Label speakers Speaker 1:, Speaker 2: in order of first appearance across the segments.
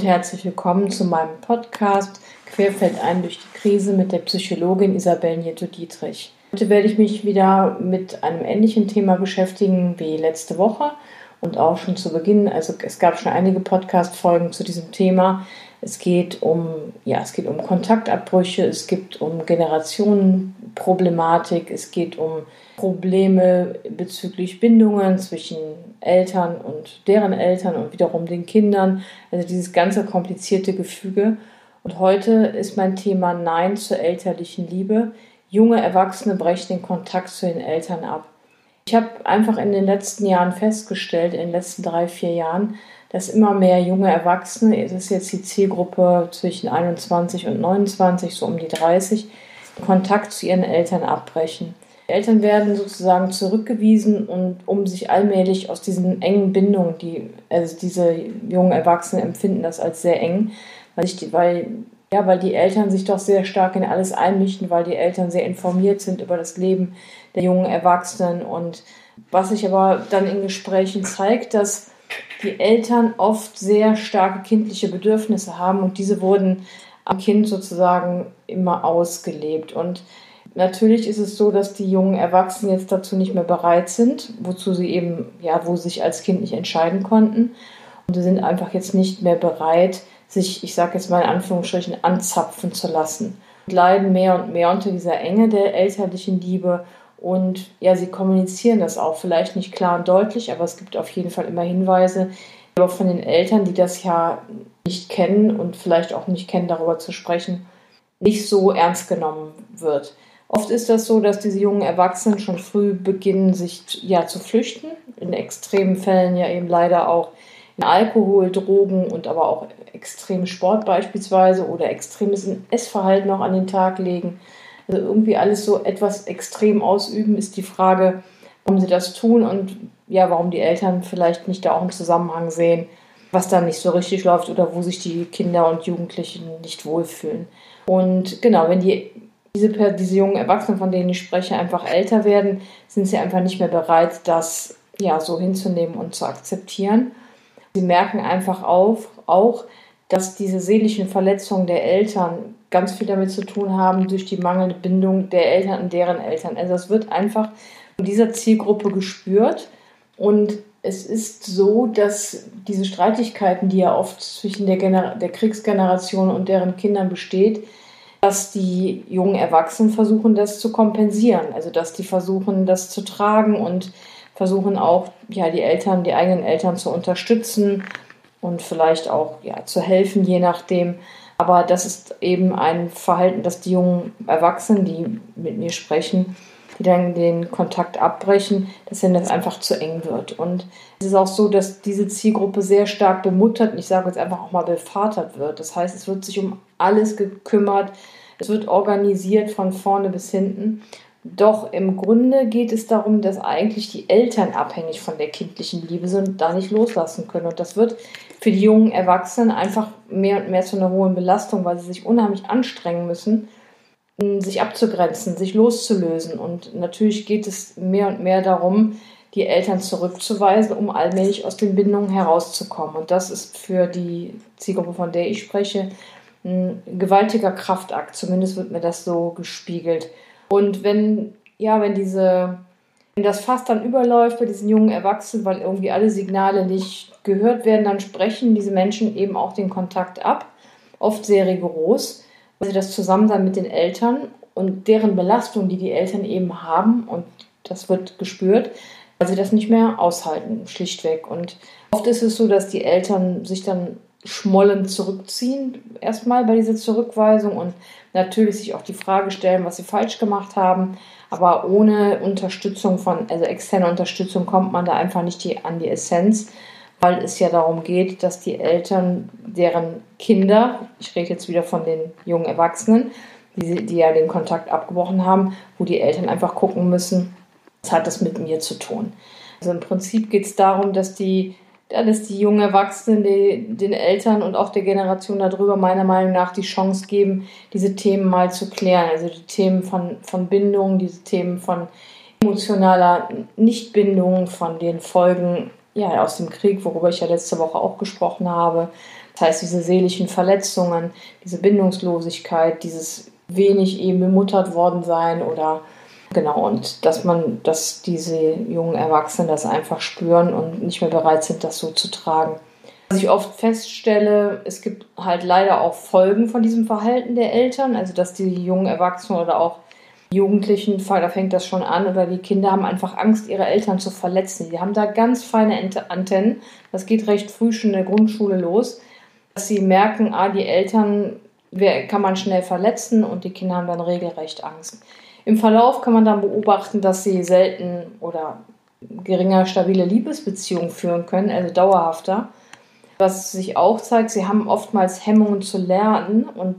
Speaker 1: und herzlich willkommen zu meinem Podcast Querfeld ein durch die Krise mit der Psychologin Isabel Nieto-Dietrich. Heute werde ich mich wieder mit einem ähnlichen Thema beschäftigen wie letzte Woche und auch schon zu Beginn. Also es gab schon einige Podcast-Folgen zu diesem Thema. Es geht um, ja, es geht um Kontaktabbrüche, es geht um Generationenproblematik, es geht um Probleme bezüglich Bindungen zwischen Eltern und deren Eltern und wiederum den Kindern. Also dieses ganze komplizierte Gefüge. Und heute ist mein Thema Nein zur elterlichen Liebe. Junge Erwachsene brechen den Kontakt zu den Eltern ab. Ich habe einfach in den letzten Jahren festgestellt, in den letzten drei, vier Jahren, dass immer mehr junge Erwachsene, das ist jetzt die Zielgruppe zwischen 21 und 29, so um die 30, Kontakt zu ihren Eltern abbrechen. Die Eltern werden sozusagen zurückgewiesen und um sich allmählich aus diesen engen Bindungen, die also diese jungen Erwachsenen empfinden das als sehr eng, weil, ich die, weil, ja, weil die Eltern sich doch sehr stark in alles einmischen, weil die Eltern sehr informiert sind über das Leben der jungen Erwachsenen und was sich aber dann in Gesprächen zeigt, dass die Eltern oft sehr starke kindliche Bedürfnisse haben und diese wurden am Kind sozusagen immer ausgelebt. Und natürlich ist es so, dass die jungen Erwachsenen jetzt dazu nicht mehr bereit sind, wozu sie eben, ja, wo sie sich als Kind nicht entscheiden konnten. Und sie sind einfach jetzt nicht mehr bereit, sich, ich sage jetzt mal in Anführungsstrichen, anzapfen zu lassen. Und leiden mehr und mehr unter dieser Enge der elterlichen Liebe und ja, sie kommunizieren das auch, vielleicht nicht klar und deutlich, aber es gibt auf jeden Fall immer Hinweise, auch von den Eltern, die das ja nicht kennen und vielleicht auch nicht kennen, darüber zu sprechen, nicht so ernst genommen wird. Oft ist das so, dass diese jungen Erwachsenen schon früh beginnen, sich ja zu flüchten. In extremen Fällen ja eben leider auch in Alkohol, Drogen und aber auch extremen Sport beispielsweise oder extremes Essverhalten auch an den Tag legen also irgendwie alles so etwas extrem ausüben, ist die Frage, warum sie das tun und ja, warum die Eltern vielleicht nicht da auch einen Zusammenhang sehen, was da nicht so richtig läuft oder wo sich die Kinder und Jugendlichen nicht wohlfühlen. Und genau, wenn die diese, diese jungen Erwachsenen, von denen ich spreche, einfach älter werden, sind sie einfach nicht mehr bereit, das ja so hinzunehmen und zu akzeptieren. Sie merken einfach auf, auch, dass diese seelischen Verletzungen der Eltern ganz viel damit zu tun haben durch die mangelnde Bindung der Eltern und deren Eltern. Also es wird einfach von dieser Zielgruppe gespürt und es ist so, dass diese Streitigkeiten, die ja oft zwischen der, der Kriegsgeneration und deren Kindern besteht, dass die jungen Erwachsenen versuchen, das zu kompensieren. Also dass die versuchen, das zu tragen und versuchen auch, ja, die Eltern, die eigenen Eltern zu unterstützen und vielleicht auch ja, zu helfen, je nachdem. Aber das ist eben ein Verhalten, dass die jungen Erwachsenen, die mit mir sprechen, die dann den Kontakt abbrechen, dass ihnen das einfach zu eng wird. Und es ist auch so, dass diese Zielgruppe sehr stark bemuttert, ich sage jetzt einfach auch mal bevatert wird. Das heißt, es wird sich um alles gekümmert, es wird organisiert von vorne bis hinten. Doch im Grunde geht es darum, dass eigentlich die Eltern abhängig von der kindlichen Liebe sind und da nicht loslassen können. Und das wird für die jungen Erwachsenen einfach mehr und mehr zu einer hohen Belastung, weil sie sich unheimlich anstrengen müssen, sich abzugrenzen, sich loszulösen. Und natürlich geht es mehr und mehr darum, die Eltern zurückzuweisen, um allmählich aus den Bindungen herauszukommen. Und das ist für die Zielgruppe, von der ich spreche, ein gewaltiger Kraftakt. Zumindest wird mir das so gespiegelt. Und wenn, ja, wenn diese, wenn das Fass dann überläuft bei diesen jungen Erwachsenen, weil irgendwie alle Signale nicht gehört werden, dann sprechen diese Menschen eben auch den Kontakt ab, oft sehr rigoros, weil sie das Zusammensein mit den Eltern und deren Belastung, die die Eltern eben haben, und das wird gespürt, weil sie das nicht mehr aushalten, schlichtweg. Und oft ist es so, dass die Eltern sich dann schmollen zurückziehen, erstmal bei dieser Zurückweisung und natürlich sich auch die Frage stellen, was sie falsch gemacht haben. Aber ohne Unterstützung von, also externe Unterstützung, kommt man da einfach nicht die, an die Essenz, weil es ja darum geht, dass die Eltern, deren Kinder, ich rede jetzt wieder von den jungen Erwachsenen, die, die ja den Kontakt abgebrochen haben, wo die Eltern einfach gucken müssen, was hat das mit mir zu tun. Also im Prinzip geht es darum, dass die dass die jungen Erwachsenen die, den Eltern und auch der Generation darüber meiner Meinung nach die Chance geben, diese Themen mal zu klären. Also die Themen von, von Bindung, diese Themen von emotionaler Nichtbindung, von den Folgen ja, aus dem Krieg, worüber ich ja letzte Woche auch gesprochen habe. Das heißt, diese seelischen Verletzungen, diese Bindungslosigkeit, dieses wenig eben bemuttert worden sein oder genau, und dass man, dass diese jungen Erwachsenen das einfach spüren und nicht mehr bereit sind, das so zu tragen. Was ich oft feststelle, es gibt halt leider auch Folgen von diesem Verhalten der Eltern, also dass die jungen Erwachsenen oder auch Jugendlichen, da fängt das schon an, oder die Kinder haben einfach Angst, ihre Eltern zu verletzen. Die haben da ganz feine Antennen. Das geht recht früh schon in der Grundschule los, dass sie merken, ah, die Eltern kann man schnell verletzen und die Kinder haben dann regelrecht Angst. Im Verlauf kann man dann beobachten, dass sie selten oder geringer stabile Liebesbeziehungen führen können, also dauerhafter. Was sich auch zeigt, sie haben oftmals Hemmungen zu lernen und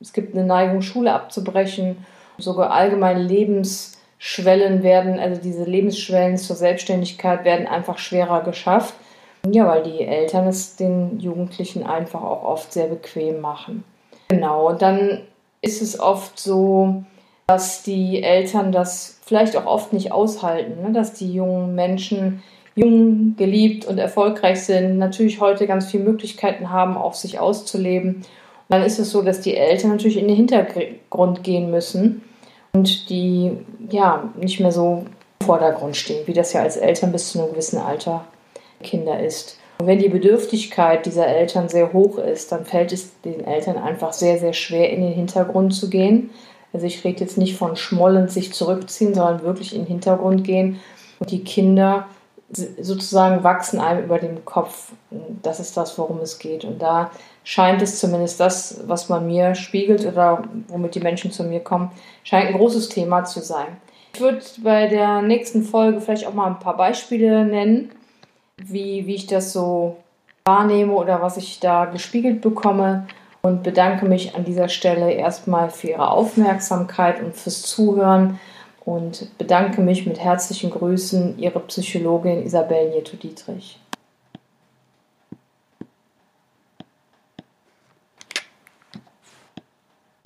Speaker 1: es gibt eine Neigung, Schule abzubrechen sogar allgemeine Lebensschwellen werden, also diese Lebensschwellen zur Selbstständigkeit werden einfach schwerer geschafft. Ja, weil die Eltern es den Jugendlichen einfach auch oft sehr bequem machen. Genau, und dann ist es oft so, dass die Eltern das vielleicht auch oft nicht aushalten, ne? dass die jungen Menschen jung, geliebt und erfolgreich sind, natürlich heute ganz viele Möglichkeiten haben, auch sich auszuleben. Und dann ist es so, dass die Eltern natürlich in den Hintergrund gehen müssen und die ja nicht mehr so im Vordergrund stehen, wie das ja als Eltern bis zu einem gewissen Alter Kinder ist. Und wenn die Bedürftigkeit dieser Eltern sehr hoch ist, dann fällt es den Eltern einfach sehr, sehr schwer, in den Hintergrund zu gehen. Also ich rede jetzt nicht von schmollend sich zurückziehen, sondern wirklich in den Hintergrund gehen. Und die Kinder sozusagen wachsen einem über dem Kopf. Das ist das, worum es geht. Und da scheint es zumindest das, was man mir spiegelt oder womit die Menschen zu mir kommen, scheint ein großes Thema zu sein. Ich würde bei der nächsten Folge vielleicht auch mal ein paar Beispiele nennen, wie, wie ich das so wahrnehme oder was ich da gespiegelt bekomme und bedanke mich an dieser Stelle erstmal für Ihre Aufmerksamkeit und fürs Zuhören und bedanke mich mit herzlichen Grüßen Ihre Psychologin Isabel Nieto-Dietrich.